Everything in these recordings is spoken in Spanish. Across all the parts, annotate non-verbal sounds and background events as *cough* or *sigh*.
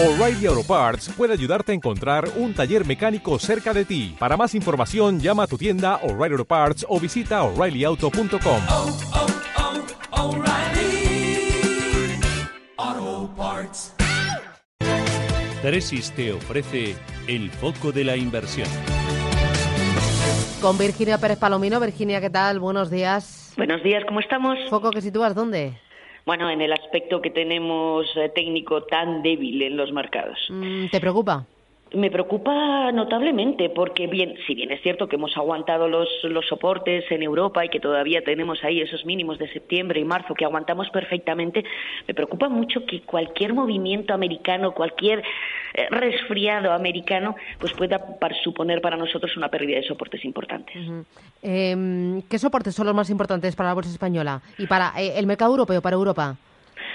O'Reilly Auto Parts puede ayudarte a encontrar un taller mecánico cerca de ti. Para más información, llama a tu tienda O'Reilly Auto Parts o visita oreillyauto.com. oh, oh, O'Reilly Auto Parts. Tresis te ofrece el foco de la inversión. Con Virginia Pérez Palomino. Virginia, ¿qué tal? Buenos días. Buenos días, ¿cómo estamos? ¿Foco que sitúas dónde? Bueno, en el aspecto que tenemos eh, técnico tan débil en los mercados. Mm, ¿Te preocupa? Me preocupa notablemente porque, bien, si bien es cierto que hemos aguantado los, los soportes en Europa y que todavía tenemos ahí esos mínimos de septiembre y marzo que aguantamos perfectamente, me preocupa mucho que cualquier movimiento americano, cualquier eh, resfriado americano, pues pueda suponer para nosotros una pérdida de soportes importantes. Eh, ¿Qué soportes son los más importantes para la bolsa española y para eh, el mercado europeo, para Europa?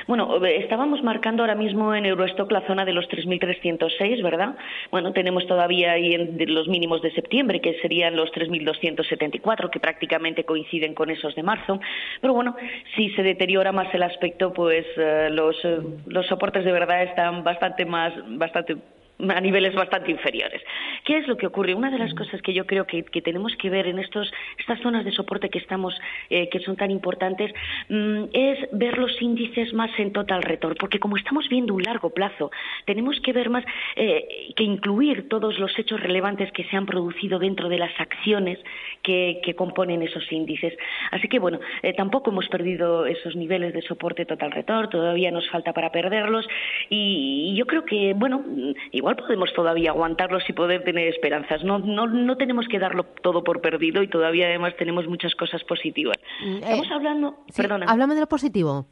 Bueno, eh, estábamos marcando ahora mismo en Eurostock la zona de los 3.306, ¿verdad? Bueno, tenemos todavía ahí en los mínimos de septiembre, que serían los 3.274, que prácticamente coinciden con esos de marzo. Pero bueno, si se deteriora más el aspecto, pues eh, los, eh, los soportes de verdad están bastante más, bastante a niveles bastante inferiores. ¿Qué es lo que ocurre? Una de las cosas que yo creo que, que tenemos que ver en estos, estas zonas de soporte que estamos, eh, que son tan importantes, mm, es ver los índices más en total return, porque como estamos viendo un largo plazo, tenemos que ver más, eh, que incluir todos los hechos relevantes que se han producido dentro de las acciones que, que componen esos índices. Así que bueno, eh, tampoco hemos perdido esos niveles de soporte total return, todavía nos falta para perderlos y, yo creo que, bueno, igual podemos todavía aguantarlos y poder tener esperanzas. No, no, no tenemos que darlo todo por perdido y todavía además tenemos muchas cosas positivas. Mm, Estamos eh, hablando, Sí, perdona. Háblame de lo positivo.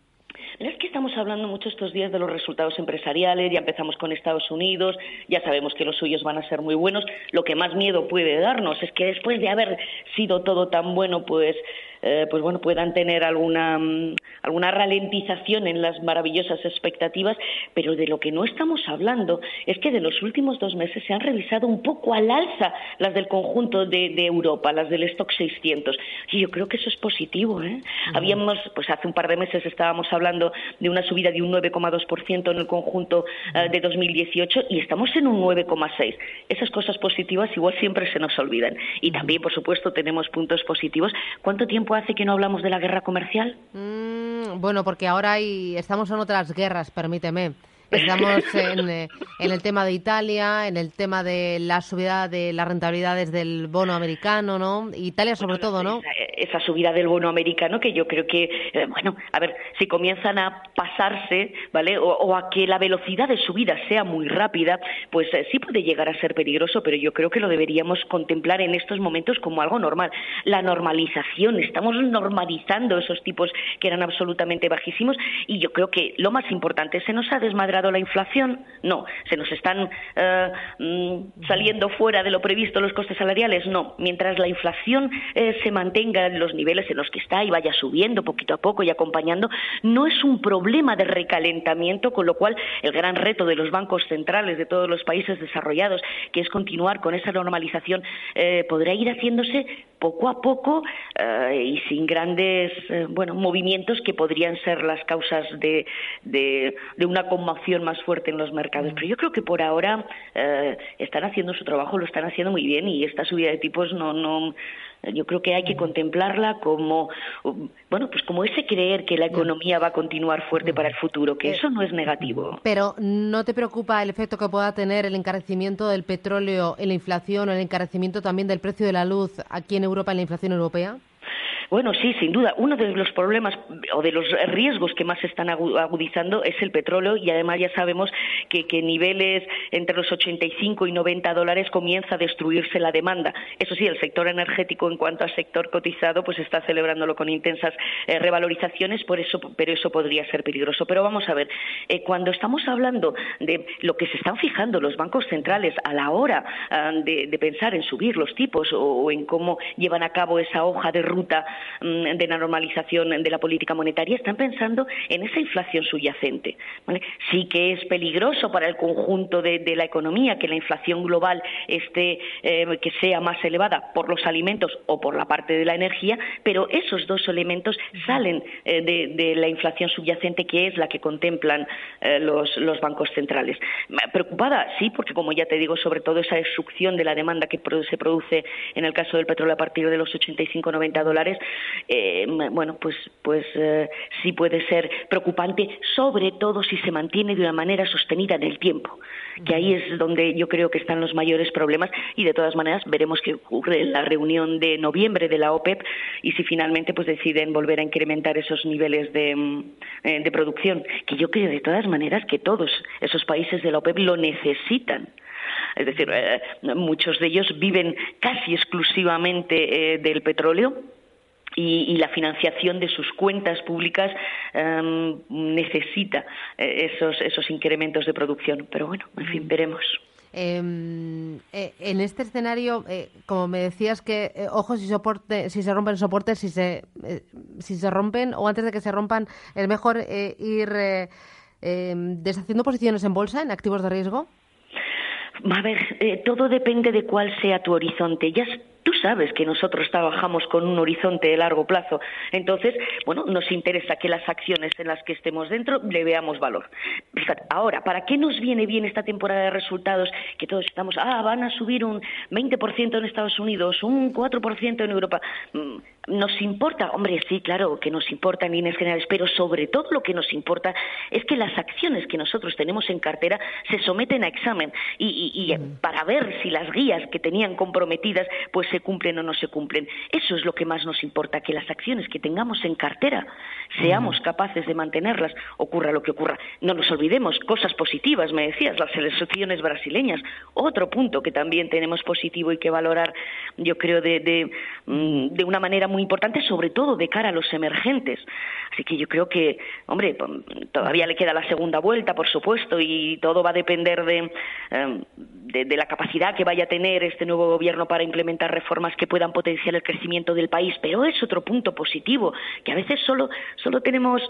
Es que estamos hablando mucho estos días de los resultados empresariales, ya empezamos con Estados Unidos, ya sabemos que los suyos van a ser muy buenos. Lo que más miedo puede darnos es que después de haber sido todo tan bueno, pues, eh, pues bueno, puedan tener alguna, mm, alguna ralentización en las maravillosas expectativas, pero de lo que no estamos hablando es que de los últimos dos meses se han revisado un poco al alza las del conjunto de, de Europa, las del stock 600. Y yo creo que eso es positivo. ¿eh? Habíamos, pues hace un par de meses estábamos hablando de una subida de un 9,2% en el conjunto eh, de 2018 y estamos en un 9,6%. Esas cosas positivas igual siempre se nos olvidan. Y también, por supuesto, tenemos puntos positivos. ¿Cuánto tiempo hace que no hablamos de la guerra comercial? Mm, bueno, porque ahora hay, estamos en otras guerras, permíteme. *laughs* Estamos en, eh, en el tema de Italia, en el tema de la subida de las rentabilidades del bono americano, ¿no? Italia sobre todo, ¿no? Esa, subida del bono americano que yo creo que, eh, bueno, a ver, si comienzan a pasarse, ¿vale? O, o a que la velocidad de subida sea muy rápida, pues eh, sí puede llegar a ser peligroso, pero yo creo que lo deberíamos contemplar en estos momentos como algo normal. La normalización, estamos normalizando esos tipos que eran absolutamente bajísimos y yo creo que lo más importante, ¿se nos ha desmadrado la inflación? No. ¿Se nos están eh, mm, saliendo fuera de lo previsto los costes salariales? No. Mientras la inflación se mantenga los niveles en los que está y vaya subiendo poquito a poco y acompañando, no es un problema de recalentamiento, con lo cual el gran reto de los bancos centrales de todos los países desarrollados, que es continuar con esa normalización, eh, podrá ir haciéndose poco a poco eh, y sin grandes eh, bueno movimientos que podrían ser las causas de, de, de una conmoción más fuerte en los mercados. Pero yo creo que por ahora eh, están haciendo su trabajo, lo están haciendo muy bien y esta subida de tipos no no yo creo que hay que contemplarla como bueno pues como ese creer que la economía va a continuar fuerte para el futuro que eso no es negativo. Pero ¿no te preocupa el efecto que pueda tener el encarecimiento del petróleo en la inflación o el encarecimiento también del precio de la luz aquí en Europa, en la inflación europea? Bueno, sí, sin duda. Uno de los problemas o de los riesgos que más se están agu- agudizando es el petróleo y además ya sabemos que, que niveles entre los 85 y 90 dólares comienza a destruirse la demanda. Eso sí, el sector energético en cuanto al sector cotizado pues está celebrándolo con intensas eh, revalorizaciones, por eso, pero eso podría ser peligroso. Pero vamos a ver, eh, cuando estamos hablando de lo que se están fijando los bancos centrales a la hora ah, de, pensar en subir los tipos o, en cómo llevan a cabo esa hoja de ruta de la normalización de la política monetaria, están pensando en esa inflación subyacente. Sí que es peligroso para el conjunto de, la economía que la inflación global esté, eh, que sea más elevada por los alimentos o por la parte de la energía, pero esos dos elementos salen eh, de, la inflación subyacente que es la que contemplan eh, los, los bancos centrales. Preocupada, sí, porque como ya te digo, sobre todo esa destrucción de la demanda que se produce en el caso del petróleo a partir de los 85-90 dólares, eh, bueno, pues, pues eh, sí puede ser preocupante, sobre todo si se mantiene de una manera sostenida en el tiempo, que ahí es donde yo creo que están los mayores problemas y de todas maneras veremos qué ocurre en la reunión de noviembre de la OPEP y si finalmente pues deciden volver a incrementar esos niveles de, mm, eh, de producción, que yo creo de todas maneras que todos esos países de la OPEP lo necesitan. Es decir, eh, muchos de ellos viven casi exclusivamente eh, del petróleo. Y, la financiación de sus cuentas públicas em, necesita eh, esos, esos incrementos de producción. Pero bueno, en fin, veremos. Em, en este escenario, como me decías que ojos si soporte, si se rompen soportes, si se si se rompen o antes de que se rompan, es mejor ir em, deshaciendo posiciones en bolsa, en activos de riesgo. A ver, eh, todo depende de cuál sea tu horizonte. Ya sabes que nosotros trabajamos con un horizonte de largo plazo. Entonces, bueno, nos interesa que las acciones en las que estemos dentro le veamos valor. Ahora, ¿para qué nos viene bien esta temporada de resultados? Que todos estamos, ah, van a subir un 20% en Estados Unidos, un 4% en Europa. ¿Nos importa? Hombre, sí, claro que nos importa en líneas generales, pero sobre todo lo que nos importa es que las acciones que nosotros tenemos en cartera se someten a examen y, y para ver si las guías que tenían comprometidas pues se cumplen o no se cumplen. Eso es lo que más nos importa, que las acciones que tengamos en cartera seamos capaces de mantenerlas, ocurra lo que ocurra. No nos olvidemos, cosas positivas, me decías, las elecciones brasileñas. Otro punto que también tenemos positivo y que valorar, yo creo, de, de, mm, de una manera muy importante, sobre todo de cara a los emergentes. Así que yo creo que, hombre, todavía le queda la segunda vuelta, por supuesto, y todo va a depender de, em, de, la capacidad que vaya a tener este nuevo gobierno para implementar reformas que puedan potenciar el crecimiento del país. Pero es otro punto positivo, que a veces solo, solo tenemos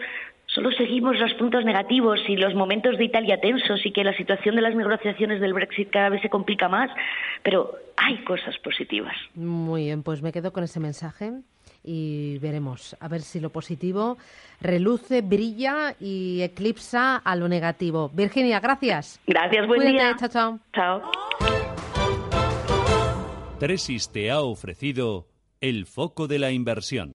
solo seguimos los puntos negativos y los momentos de Italia tensos y que la situación de las negociaciones del Brexit cada vez se complica más, pero hay cosas positivas. Muy bien, pues me quedo con ese mensaje y veremos a ver si lo positivo reluce, brilla y eclipsa a lo negativo. Virginia, gracias. Gracias, buen día. Chao, chao. Chao. Tresis te ha ofrecido el foco de la inversión.